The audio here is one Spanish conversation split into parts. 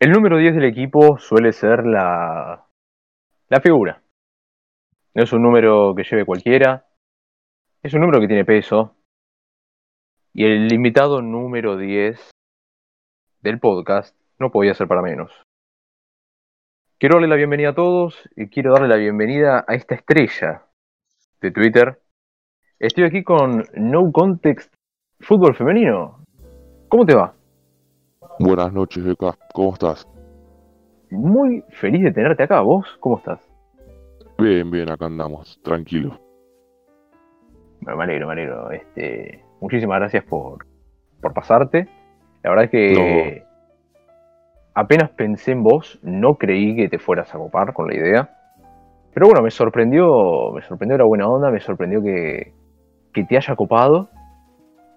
El número 10 del equipo suele ser la, la figura. No es un número que lleve cualquiera, es un número que tiene peso. Y el invitado número 10 del podcast no podía ser para menos. Quiero darle la bienvenida a todos y quiero darle la bienvenida a esta estrella de Twitter. Estoy aquí con No Context Fútbol Femenino. ¿Cómo te va? Buenas noches, Eka. ¿Cómo estás? Muy feliz de tenerte acá. ¿Vos cómo estás? Bien, bien, acá andamos, tranquilo. Bueno, me alegro, me alegro. Este, muchísimas gracias por, por pasarte. La verdad es que apenas pensé en vos, no creí que te fueras a copar con la idea. Pero bueno, me sorprendió, me sorprendió la buena onda, me sorprendió que, que te haya copado.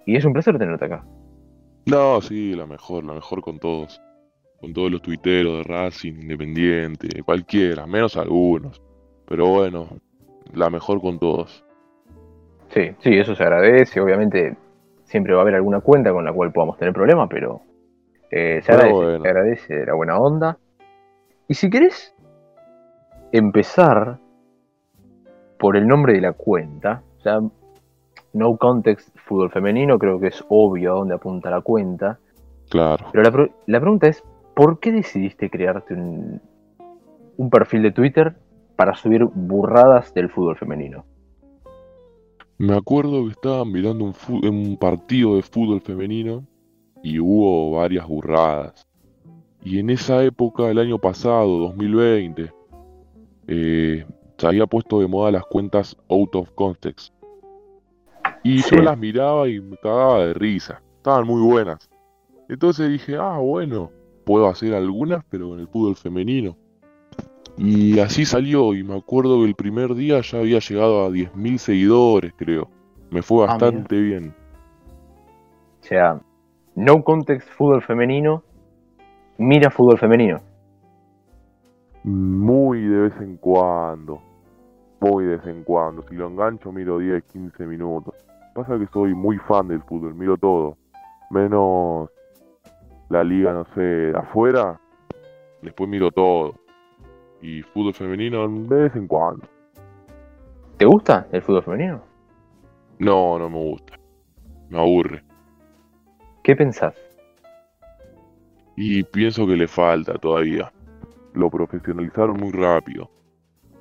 Y es un placer tenerte acá. No, sí, la mejor, la mejor con todos. Con todos los tuiteros de Racing, Independiente, cualquiera, menos algunos. Pero bueno, la mejor con todos. Sí, sí, eso se agradece. Obviamente siempre va a haber alguna cuenta con la cual podamos tener problemas, pero eh, se, agradece, bueno. se agradece la buena onda. Y si querés empezar por el nombre de la cuenta, o sea, No Context Fútbol Femenino, creo que es obvio a dónde apunta la cuenta. Claro. Pero la, la pregunta es, ¿por qué decidiste crearte un, un perfil de Twitter para subir burradas del fútbol femenino? Me acuerdo que estaban mirando un, un partido de fútbol femenino y hubo varias burradas. Y en esa época, el año pasado, 2020, eh, se había puesto de moda las cuentas out of context. Y Sí. yo las miraba y me cagaba de risa. Estaban muy buenas. Entonces dije, ah, bueno, puedo hacer algunas, pero con el fútbol femenino. Y así salió, y me acuerdo que el primer día ya había llegado a 10.000 seguidores, creo. Me fue Ah, bastante bien. O sea, No Context Fútbol Femenino, mira fútbol femenino. Muy de vez en cuando. Muy de vez en cuando. Si lo engancho, miro 10, 15 minutos. Pasa que soy muy fan del fútbol, miro todo. Menos la liga, no sé, afuera. Después miro todo. Y fútbol femenino de vez en cuando. ¿Te gusta el fútbol femenino? No, no me gusta. Me aburre. ¿Qué pensás? Y pienso que le falta todavía. Lo profesionalizaron muy rápido.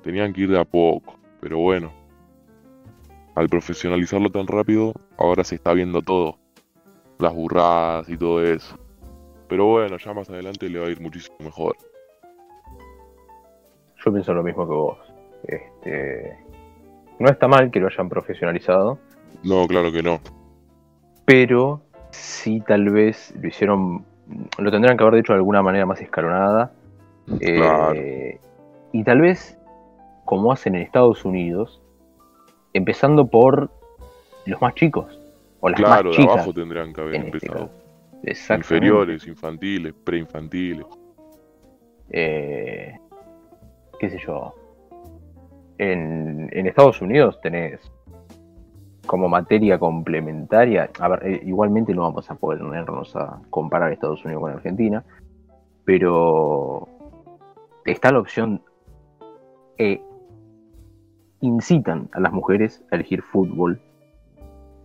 Tenían que ir de a poco. Pero bueno. Al profesionalizarlo tan rápido, ahora se está viendo todo. Las burradas y todo eso. Pero bueno, ya más adelante le va a ir muchísimo mejor. Yo pienso lo mismo que vos. Este, no está mal que lo hayan profesionalizado, No, claro que no. pero sí tal vez lo hicieron, lo tendrían que haber hecho de alguna manera más escalonada. eh, Claro. Y tal vez, como hacen en Estados Unidos, empezando por los más chicos. O las Claro, más de chicas. abajo tendrían que haber este empezado. Exactamente. Inferiores, infantiles, preinfantiles. eh, qué sé yo, en, en Estados Unidos tenés como materia complementaria, a ver, eh, igualmente no vamos a ponernos a comparar Estados Unidos con Argentina, pero está la opción, eh, incitan a las mujeres a elegir fútbol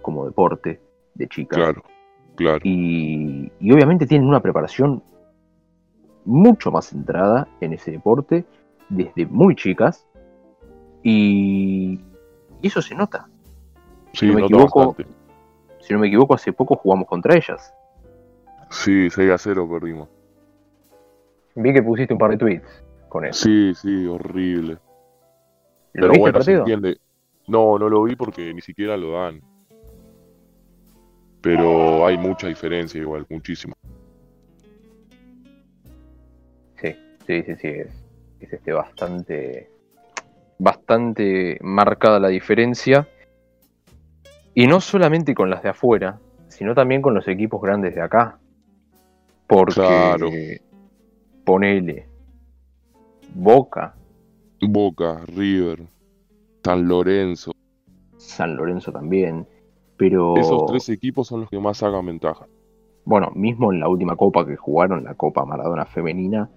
como deporte de chicas. Claro, claro. Y, y obviamente tienen una preparación mucho más centrada en ese deporte desde muy chicas. Y, y eso se nota. Sí, no me nota equivoco. bastante. Si no me equivoco, hace poco jugamos contra ellas. Sí, 6 a 0 perdimos. Vi que pusiste un par de tweets con eso. Sí, sí, horrible. ¿Lo Pero viste bueno, el se partido? entiende. No, no lo vi porque ni siquiera lo dan. Pero hay mucha diferencia igual, muchísimo. Sí, sí, sí, sí. Es, es este bastante. Bastante marcada la diferencia. Y no solamente con las de afuera, sino también con los equipos grandes de acá. Porque. Claro. Ponele. Boca, Boca, River, San Lorenzo. San Lorenzo también. Pero. Esos tres equipos son los que más sacan ventaja. Bueno, mismo en la última copa que jugaron, la Copa Maradona Femenina,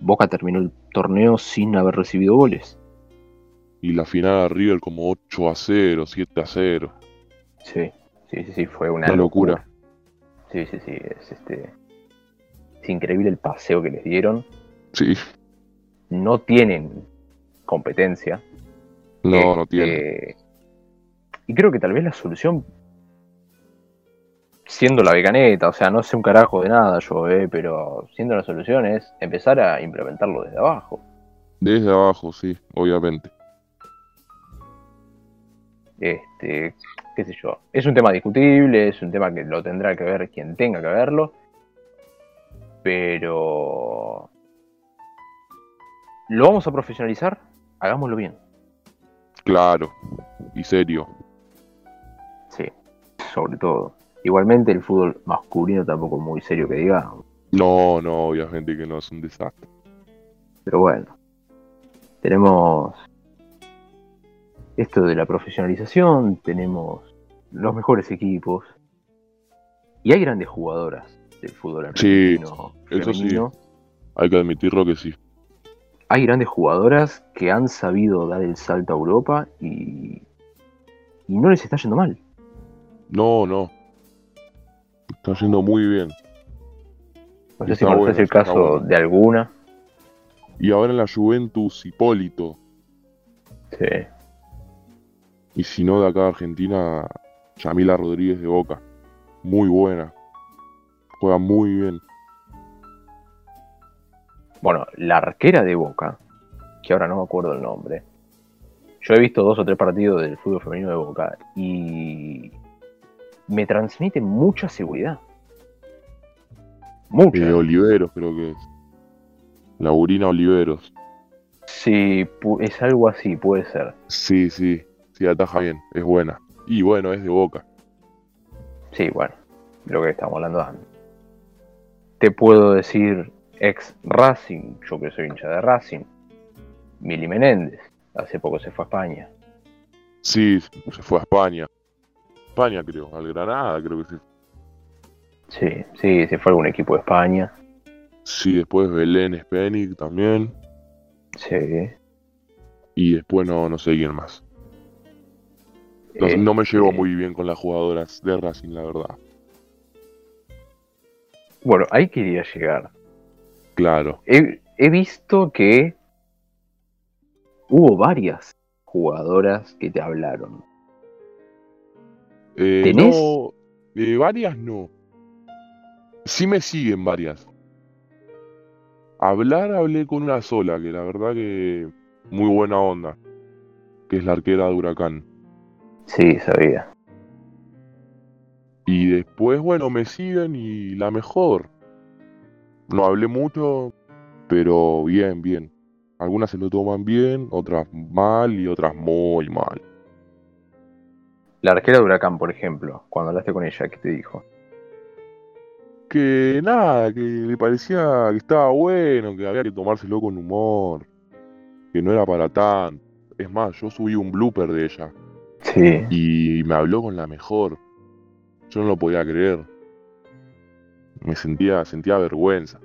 Boca terminó el torneo sin haber recibido goles. Y la final a River como 8 a 0, 7 a 0. Sí, sí, sí, sí, fue una, Una locura. Sí, sí, sí, es este. Es increíble el paseo que les dieron. Sí, No tienen competencia. no, no Este, tiene. Y creo que tal vez la solución, siendo la veganeta, o sea, no sé un carajo de nada yo, eh, pero siendo la solución es empezar a implementarlo desde abajo. Desde abajo, sí, obviamente. Este, qué sé yo. Es un tema discutible, es un tema que lo tendrá que ver quien tenga que verlo. Pero. ¿Lo vamos a profesionalizar? Hagámoslo bien. Claro, y serio. Sí, sobre todo. Igualmente el fútbol masculino tampoco es muy serio que digamos. No, no, obviamente que no es un desastre. Pero bueno. Tenemos esto de la profesionalización, tenemos los mejores equipos. Y hay grandes jugadoras del fútbol Sí, argentino eso sí. Hay que admitirlo que sí. Hay grandes jugadoras que han sabido dar el salto a Europa y, y no les está yendo mal. No, no. Está yendo muy bien. No sé Está si conoces bueno, el caso bueno. de alguna. Y ahora en la Juventus, Hipólito. Sí. Y si no, de acá de Argentina, Yamila Rodríguez de Boca. Muy buena. Juega muy bien. Bueno, la arquera de Boca, que ahora no me acuerdo el nombre. Yo he visto dos o tres partidos del fútbol femenino de Boca y me transmite mucha seguridad. Mucha. Eh, Oliveros creo que es. Laurina Oliveros. Sí, es algo así, puede ser. Sí, sí. Sí, ataja bien. Es buena. Y bueno, es de Boca. Sí, bueno, lo que estamos hablando antes. Te puedo decir ex Racing, yo que soy hincha de Racing. Mili Menéndez, hace poco se fue a España. Sí, se fue a España. España creo. Al Granada creo que sí. Sí, sí, se fue a algún equipo de España. Sí, después Belén Spenik también. Sí. Y después no, no sé quién más. No, no me llevo Este, muy bien con las jugadoras de Racing, la verdad. Bueno, ahí quería llegar. Claro. He, he visto que hubo varias jugadoras que te hablaron. Eh, ¿Tenés? No, eh, varias no. Sí me siguen varias. Hablar hablé con una sola, que la verdad que muy buena onda. Que es la arquera de Huracán. Sí, sabía. Y después, bueno, me siguen y la mejor. No hablé mucho, pero bien, bien. Algunas se lo toman bien, otras mal y otras muy mal. La arquera de Huracán, por ejemplo, cuando hablaste con ella, ¿qué te dijo? Que nada, que le parecía que estaba bueno, que había que tomárselo con humor, que no era para tanto. Es más, yo subí un blooper de ella Sí. y me habló con la mejor. Yo no lo podía creer. Me sentía, sentía vergüenza.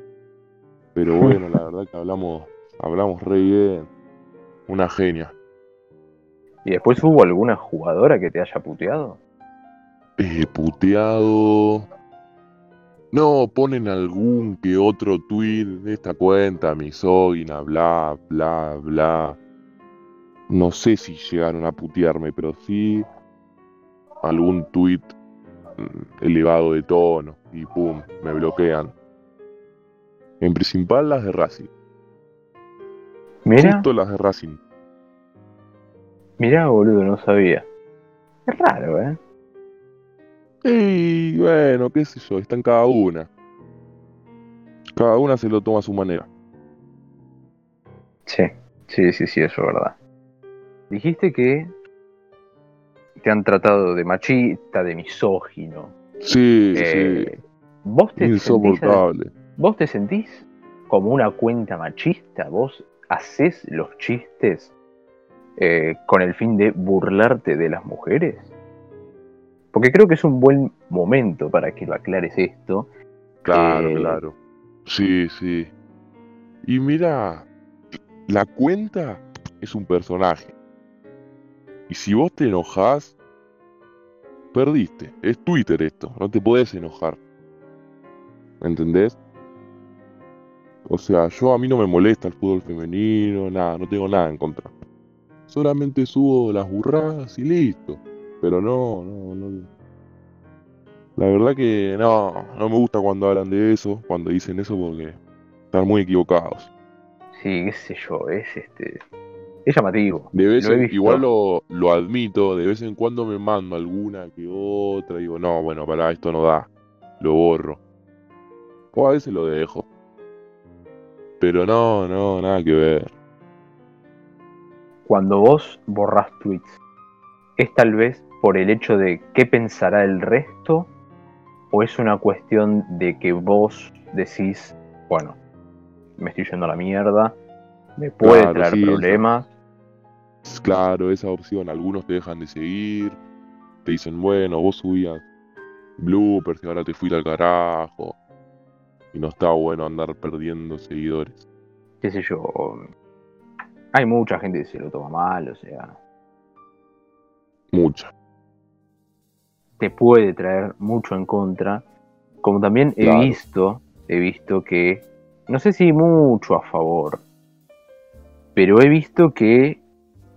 Pero bueno, la verdad que hablamos, hablamos re bien. Una genia. ¿Y después hubo alguna jugadora que te haya puteado? Eh, puteado. No, ponen algún que otro tweet de esta cuenta misógina, bla, bla, bla. No sé si llegaron a putearme, pero sí algún tweet mm, elevado de tono y pum, me bloquean. En principal las de Racing. Mira, Justo las de Racing. mira, boludo, no sabía. Es raro, ¿eh? Y bueno, qué sé yo, están cada una. Cada una se lo toma a su manera. Sí, sí, sí, sí, eso es verdad. Dijiste que te han tratado de machista, de misógino. Sí, Eh, ¿vos, sí, sentís, insoportable. ¿Vos te sentís como una cuenta machista? ¿Vos haces los chistes eh, con el fin de burlarte de las mujeres? Porque creo que es un buen momento para que lo aclares esto. Claro, Eh, claro. Sí, sí. Y mira, la cuenta es un personaje. Y si vos te enojás, perdiste. Es Twitter esto, no te podés enojar. ¿Me entendés? O sea, yo a mí no me molesta el fútbol femenino, nada, no tengo nada en contra. Solamente subo las burradas y listo. Pero no, no, no. La verdad que no, no me gusta cuando hablan de eso, cuando dicen eso porque están muy equivocados. Sí, qué sé yo, es este. Es llamativo. De vez Lo en, igual lo, lo admito, de vez en cuando me mando alguna que otra, digo, no, bueno, para esto no da, lo borro. O a veces lo dejo. Pero no, no, nada que ver. Cuando vos borras tweets, ¿es tal vez por el hecho de qué pensará el resto? ¿O es una cuestión de que vos decís, bueno, me estoy yendo a la mierda, me puede Claro, traer sí, problemas? Es Claro, esa opción, algunos te dejan de seguir, te dicen, bueno, vos subías bloopers y ahora te fuiste al carajo. Y no está bueno andar perdiendo seguidores. qué sé yo. Hay mucha gente que se lo toma mal, o sea, Mucha. te puede traer mucho en contra. Como también he Claro. visto, he visto que, no sé si mucho a favor, pero he visto que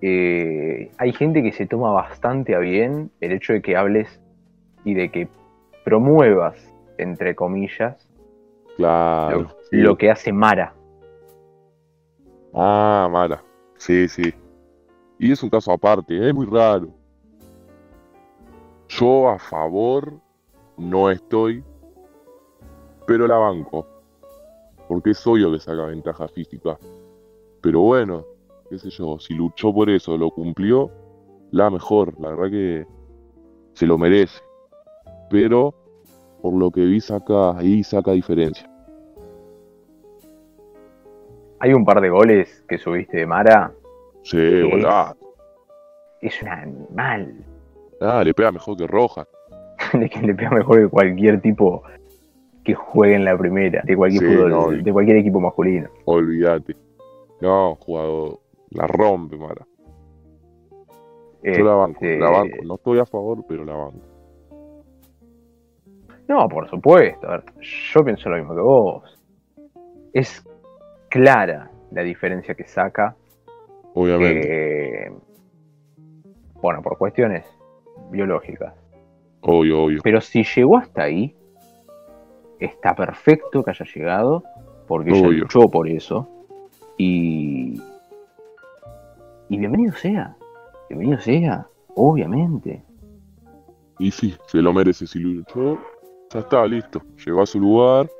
eh, hay gente que se toma bastante a bien el hecho de que hables y de que promuevas, entre comillas, Claro. lo, sí. lo que hace Mara. Ah, mala. Sí, sí. Y es un caso aparte, es muy raro. Yo a favor no estoy, pero la banco. Porque es obvio que saca ventaja física. Pero bueno, qué sé yo, si luchó por eso, lo cumplió, la mejor. La verdad que se lo merece. Pero por lo que vi saca ahí saca diferencia. Hay un par de goles que subiste de Mara, Sí, golazo. es un animal. Ah, le pega mejor que Roja. le pega mejor que cualquier tipo que juegue en la primera, de cualquier Sí, fútbol, no, de cualquier equipo masculino. Olvídate. No, jugador. La rompe, Mara. Yo la banco, Este, la banco. No estoy a favor, pero la banco. No, por supuesto. A ver, yo pienso lo mismo que vos. Es clara la diferencia que saca. Obviamente. eh, bueno, por cuestiones biológicas. Obvio, obvio. Pero si llegó hasta ahí, está perfecto que haya llegado, porque ella luchó por eso. Y. Y bienvenido sea. Bienvenido sea, obviamente. Y sí, se lo merece si luchó. Ya está, listo. Llegó a su lugar.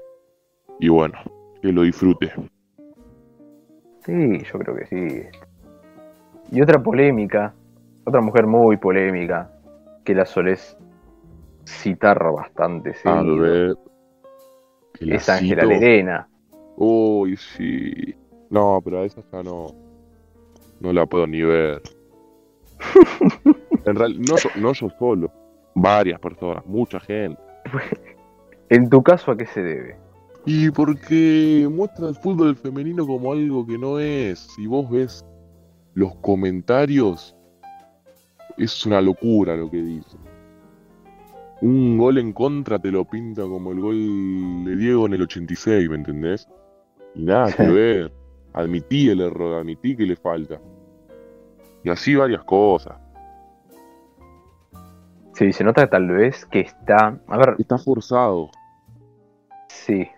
Y bueno, que lo disfrute. Sí, yo creo que sí. Y otra polémica, otra mujer muy polémica, que la solés citar bastante A seguido, ver. que la es Ángela. Lerena. Uy, sí. No, pero a esa ya no. No la puedo ni ver. en realidad, no, yo- no yo solo. Varias personas, mucha gente. En tu caso, ¿a qué se debe? Y porque muestra el fútbol femenino como algo que no es. Si vos ves los comentarios, es una locura lo que dice. Un gol en contra te lo pinta como el gol de Diego en el 86, ¿me entendés? Y nada que ver. Admití el error, admití que le falta. Y así varias cosas. Sí, se nota tal vez que está. A ver, Está forzado. sí.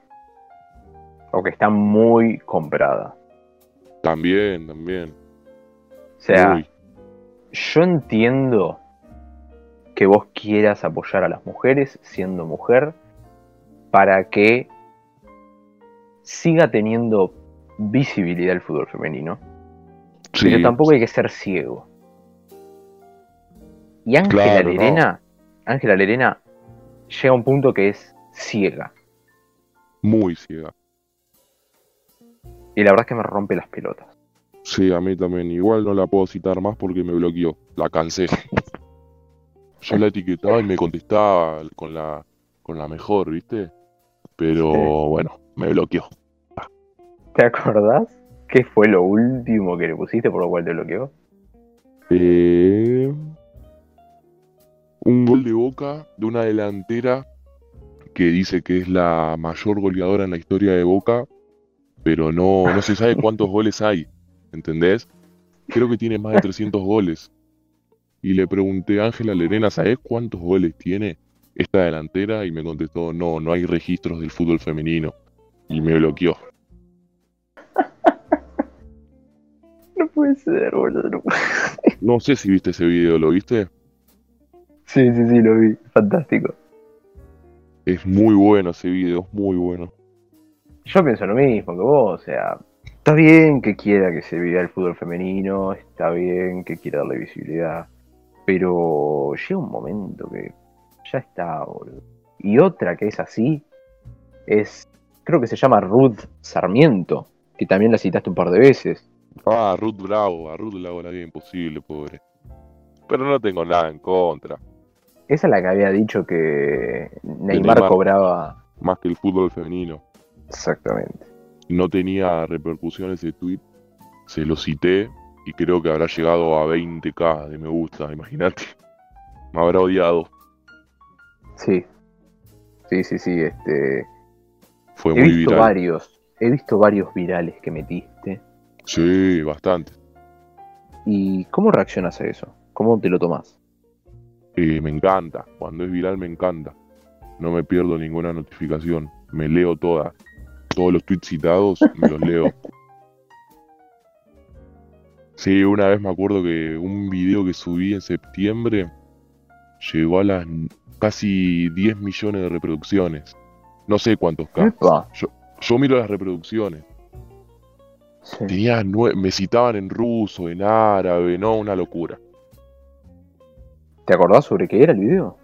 O que está muy comprada. También, también. O sea, Uy, yo entiendo que vos quieras apoyar a las mujeres siendo mujer para que siga teniendo visibilidad el fútbol femenino, sí, pero tampoco hay que ser ciego. Y Ángela Claro, Lerena, Ángela Lerena llega a un punto que es ciega. muy ciega. Y la verdad es que me rompe las pelotas. Sí, a mí también. Igual no la puedo citar más porque me bloqueó. La cansé. yo la etiquetaba y me contestaba con la, con la mejor, ¿viste? Pero Sí. bueno, me bloqueó. ¿Te acordás? ¿Qué fue lo último que le pusiste por lo cual te bloqueó? Eh, un gol de Boca de una delantera que dice que es la mayor goleadora en la historia de Boca, pero no, no se sabe cuántos goles hay, ¿entendés? Creo que tiene más de 300 goles. Y le pregunté a Ángela Lerena, ¿sabés cuántos goles tiene esta delantera? Y me contestó, no, no hay registros del fútbol femenino. Y me bloqueó. No puede ser, boludo. no sé si viste ese video, ¿lo viste? Sí, sí, sí, lo vi. Fantástico. Es muy bueno ese video, es muy bueno. Yo pienso lo mismo que vos, o sea, está bien que quiera que se viva el fútbol femenino, está bien que quiera darle visibilidad, pero llega un momento que ya está, boludo. Y otra que es así es, creo que se llama Ruth Sarmiento, que también la citaste un par de veces. Ah, Ruth Bravo, a Ruth hago la vida imposible, pobre. Pero no tengo nada en contra. Esa es la que había dicho que Neymar, Neymar. cobraba. Más que el fútbol femenino. Exactamente. No tenía repercusión ese tweet. Se lo cité y creo que habrá llegado a 20k de me gusta, imagínate. Me habrá odiado. Sí. Sí, sí, sí. Este, Fue he muy visto viral. varios. He visto varios virales que metiste. Sí, bastante. ¿Y cómo reaccionas a eso? ¿Cómo te lo tomas? Eh, me encanta. Cuando es viral me encanta. No me pierdo ninguna notificación. Me leo todas. Todos los tweets citados me los leo. Sí, una vez me acuerdo que un video que subí en septiembre llegó a las casi 10 millones de reproducciones. No sé cuántos. Epa. Yo miro las reproducciones. Sí. Tenía me citaban en ruso, en árabe, no, una locura. ¿Te acordás sobre qué era el video?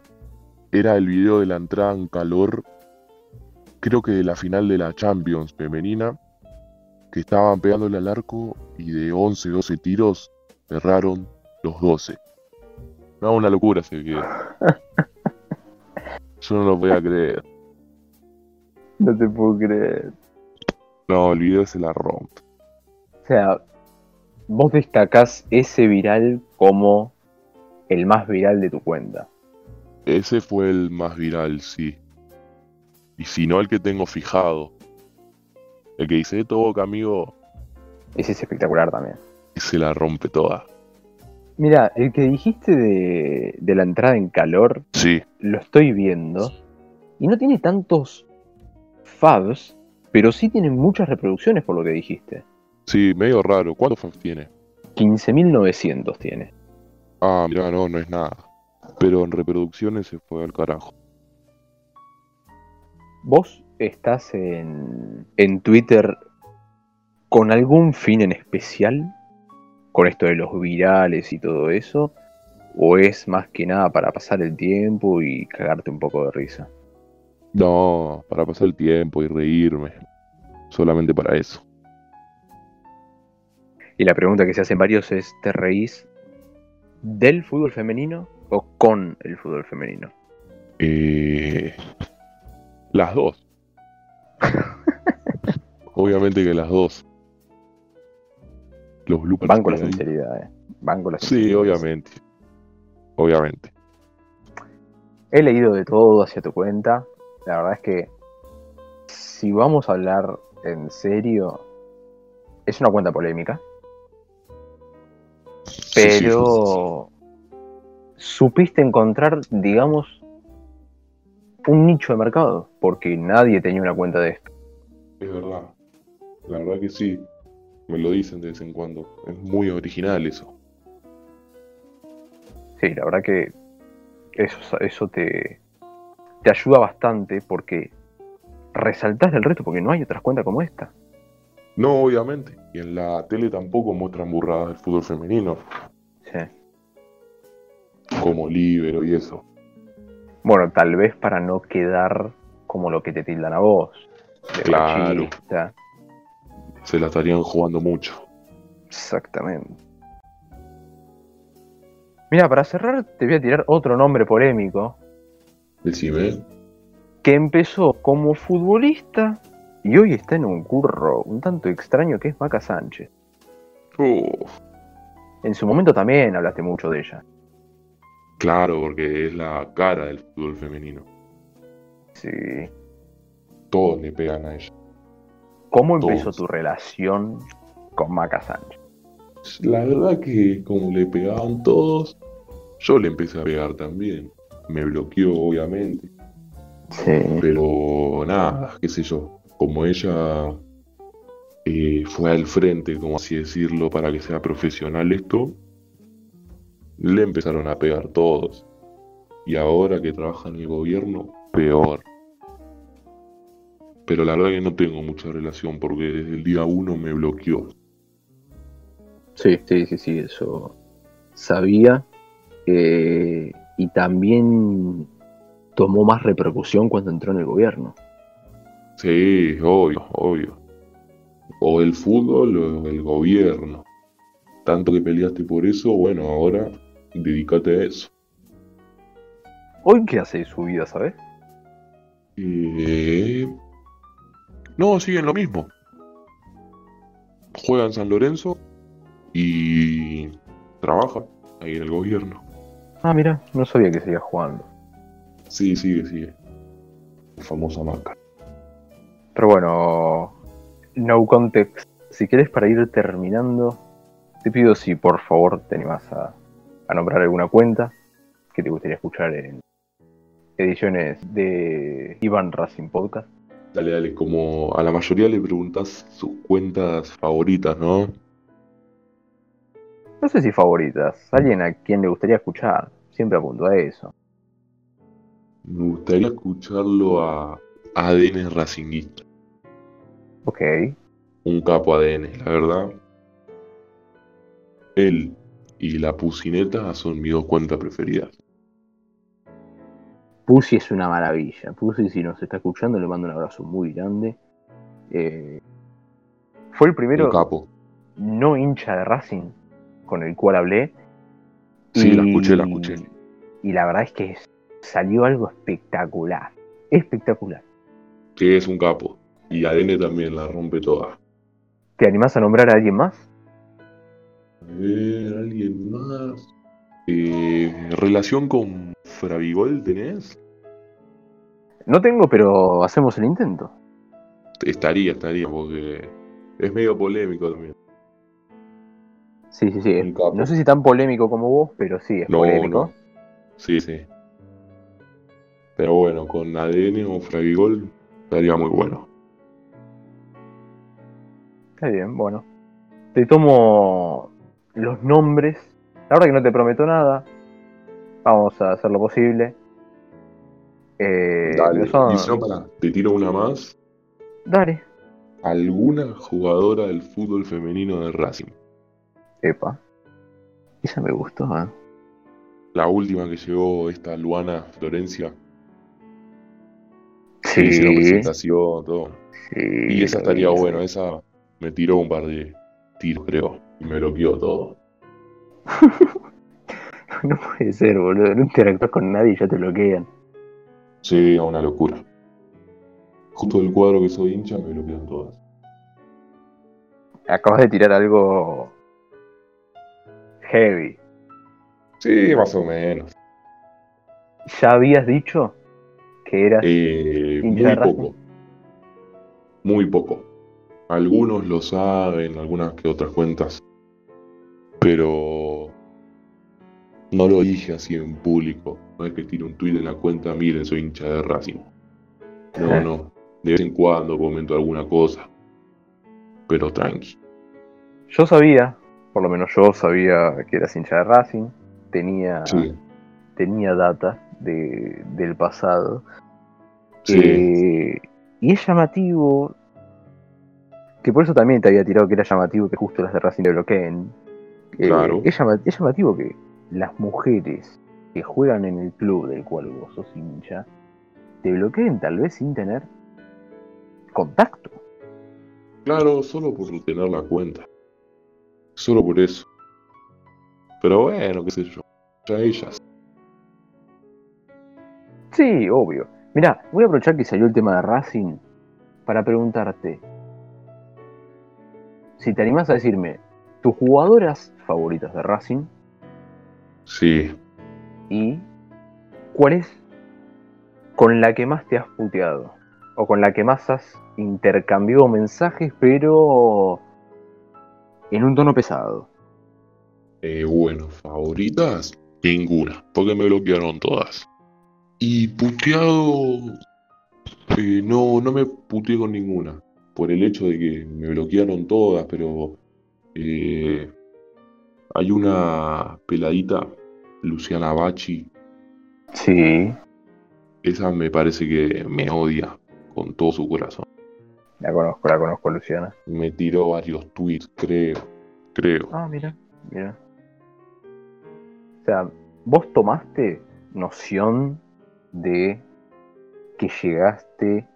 Era el video de la entrada en calor, creo que de la final de la Champions femenina, que estaban pegándole al arco y de 11, 12 tiros cerraron los 12. No, una locura ese video. Yo no lo voy a creer. No te puedo creer. No, el video se la rompe. O sea, vos destacás ese viral como el más viral de tu cuenta. Ese fue el más viral, sí. Y si no, el que tengo fijado. El que dice todo boca, amigo, Ese es espectacular también. se la rompe toda. Mira, el que dijiste de, de la entrada en calor, Sí, lo estoy viendo. Y no tiene tantos fabs, pero sí tiene muchas reproducciones por lo que dijiste. Sí, medio raro. ¿Cuántos fans tiene? 15.900 tiene. Ah, mira, no, no es nada. Pero en reproducciones se fue al carajo. ¿Vos estás en, en Twitter con algún fin en especial? ¿Con esto de los virales y todo eso? ¿O es más que nada para pasar el tiempo y cagarte un poco de risa? No, para pasar el tiempo y reírme. Solamente para eso. Y la pregunta que se hacen varios es, ¿te reís del fútbol femenino o con el fútbol femenino? Eh, las dos. Obviamente que las dos. Los bloopers. Banco la sinceridad, eh. Banco la Sí, sinceridad. obviamente. Obviamente. He leído de todo hacia tu cuenta. La verdad es que si vamos a hablar en serio, es una cuenta polémica, Sí, sí, pero supiste encontrar, digamos, un nicho de mercado, porque nadie tenía una cuenta de esto. Es verdad. La verdad que sí. Me lo dicen de vez en cuando. Es muy original eso. Sí, la verdad que eso, eso te, te ayuda bastante porque resaltás del resto, porque no hay otras cuentas como esta. No, obviamente. Y en la tele tampoco muestran burradas del fútbol femenino. Sí. Como libero y eso. Bueno, tal vez para no quedar como lo que te tildan a vos. de Claro. machista. Se la estarían jugando mucho. Exactamente. Mira, para cerrar te voy a tirar otro nombre polémico Decime. que empezó como futbolista y hoy está en un curro un tanto extraño que es Maca Sánchez. Uf, En su momento también hablaste mucho de ella. claro, porque es la cara del fútbol femenino. Sí. Todos le pegan a ella. ¿Cómo empezó tu relación con Maca Sánchez? La verdad que como le pegaban todos, yo le empecé a pegar también. Me bloqueó, obviamente. Sí. Pero nada, qué sé yo. Como ella eh, fue al frente, como así decirlo, para que sea profesional esto, le empezaron a pegar todos. Y ahora que trabaja en el gobierno, peor. Pero la verdad que no tengo mucha relación porque desde el día uno me bloqueó. Sí, sí, sí, sí, eso sabía. eh, y también tomó más repercusión cuando entró en el gobierno. Sí, obvio, obvio. O el fútbol o el gobierno. Tanto que peleaste por eso, bueno, ahora dedícate a eso. ¿Hoy qué hace de su vida, sabes? Eh, No, siguen lo mismo. Juega en San Lorenzo y trabaja ahí en el gobierno. Ah, mira, no sabía que seguía jugando. Sí, sigue, sigue. Famosa marca. Pero bueno, no context. Si quieres para ir terminando, te pido si por favor te animas a, a nombrar alguna cuenta que te gustaría escuchar en ediciones de Ivan Racing Podcast. Dale, dale, como a la mayoría le preguntas sus cuentas favoritas, ¿no? No sé si favoritas, alguien a quien le gustaría escuchar. Siempre apunto a eso. Me gustaría escucharlo a ADN Racinguista. Ok. Un capo ADN, la verdad. Él y la Pucineta son mis dos cuentas preferidas. Pussy es una maravilla. Pussy, si nos está escuchando, le mando un abrazo muy grande. Eh, fue el primero Un capo. no hincha de Racing con el cual hablé. Sí, la Y- escuché, la escuché. Y la verdad es que salió algo espectacular. Espectacular. Que es un capo. Y ADN también la rompe toda. ¿Te animás a nombrar a alguien más? A ver, alguien más. Eh, ¿Relación con Fravigol tenés? No tengo, pero hacemos el intento. Estaría, estaría, porque es medio polémico también. Sí, sí, sí. No sé si tan polémico como vos, pero sí, es No, polémico. no. Sí, sí. Pero bueno, con ADN o Fravigol estaría muy bueno. Está bien, bueno. Te tomo los nombres. La verdad que no te prometo nada. Vamos a hacer lo posible. Eh, Dale, son- y si no, pará, te tiro una más. Dale. ¿Alguna jugadora del fútbol femenino de Racing? Epa. Esa me gustó, ¿eh? La última que llegó esta Luana Florencia. Sí, que hicieron presentación, todo. sí, Y esa estaría sí. esa me tiró un par de tiros, creo. Y me bloqueó todo. No puede ser, boludo. No interactúas con nadie y ya te bloquean. Sí, una locura. Justo del cuadro que soy hincha me bloquean todas. Acabas de tirar algo heavy. Sí, más o menos. Ya habías dicho que eras. Eh, ¿Hincha muy de Racing? poco. Muy poco. Algunos lo saben, algunas que otras cuentas. Pero no lo dije así en público. No es que tire un tweet en la cuenta, miren, soy hincha de Racing. No, no. De vez en cuando comento alguna cosa. Pero tranqui. Yo sabía, por lo menos yo sabía que eras hincha de Racing. Tenía, Sí. tenía data de, del pasado. Sí. Eh, y es llamativo. Que por eso también te había tirado que era llamativo que justo las de Racing te bloqueen. Eh, Claro. es, llama- es llamativo que las mujeres que juegan en el club del cual vos sos hincha te bloqueen tal vez sin tener contacto. Claro, solo por tener la cuenta. Solo por eso. Pero bueno, qué sé yo. a ellas. Sí, obvio. Mirá, voy a aprovechar que salió el tema de Racing para preguntarte si te animás a decirme tus jugadoras favoritas de Racing Sí. y cuál es con la que más te has puteado o con la que más has intercambiado mensajes pero en un tono pesado. Eh, bueno, favoritas, ninguna, porque me bloquearon todas. Y puteado, eh, no, no me puteé con ninguna, por el hecho de que me bloquearon todas, pero eh, hay una peladita, Luciana Bachi, Sí, esa me parece que me odia con todo su corazón. la conozco, la conozco, Luciana. Me tiró varios tweets, creo, creo. Ah, mira, mira. O sea, vos tomaste noción de que llegaste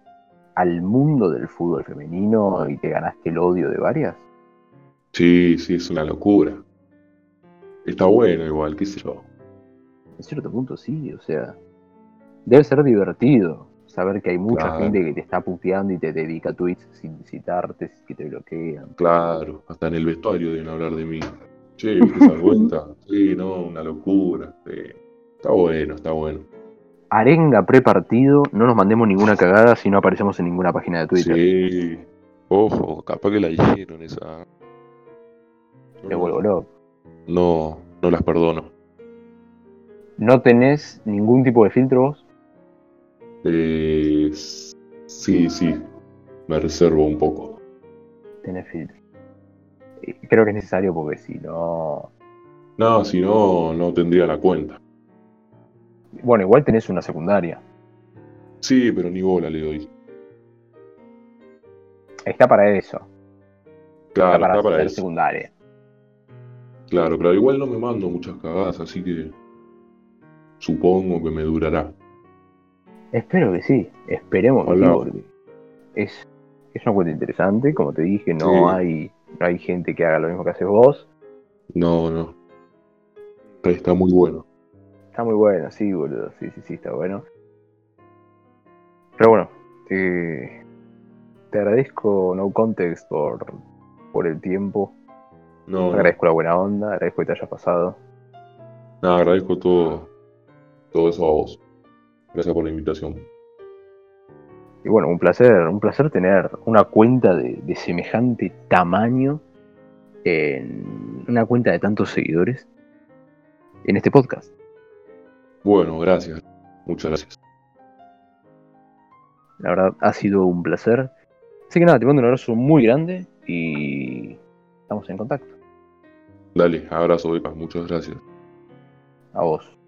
al mundo del fútbol femenino y te ganaste el odio de varias. Sí, sí, es una locura. Está bueno igual, qué sé yo. En cierto punto sí, o sea, debe ser divertido saber que hay mucha Claro. gente que te está puteando y te dedica tweets sin citarte, que te bloquean. Claro, hasta en el vestuario deben hablar de mí. Che, ¿viste esa cuenta? Sí, no, una locura. sí. Está bueno, está bueno. Arenga prepartido, no nos mandemos ninguna cagada si no aparecemos en ninguna página de Twitter. Sí. Ojo, capaz que la hicieron esa. Me vuelvo loco. No, no las perdono. ¿No tenés ningún tipo de filtro vos? Eh, sí, sí. Me reservo un poco. Tenés filtro. Y Creo que es necesario porque si no. No, si no, no tendría la cuenta. Bueno, igual tenés una secundaria. Sí, pero ni bola le doy. Está para eso. Claro, está para, está para eso. secundaria. Claro, pero igual no me mando muchas cagadas, así que supongo que me durará. Espero que sí. Esperemos que sí, Ojalá. porque es, es una cuenta interesante. Como te dije, no, Sí. hay, no hay gente que haga lo mismo que haces vos. No, no. Está muy bueno. Está muy bueno, sí, boludo. Sí, sí, sí, está bueno. Pero bueno, te, te agradezco No Context por, por el tiempo. No, no. Agradezco la buena onda, agradezco que te hayas pasado. Nada, agradezco todo, todo eso a vos. Gracias por la invitación. Y bueno, un placer, un placer tener una cuenta de, de semejante tamaño en una cuenta de tantos seguidores en este podcast. Bueno, gracias. Muchas gracias. La verdad ha sido un placer. Así que nada, te mando un abrazo muy grande y estamos en contacto. Dale, abrazo, Beca. Muchas gracias. A vos.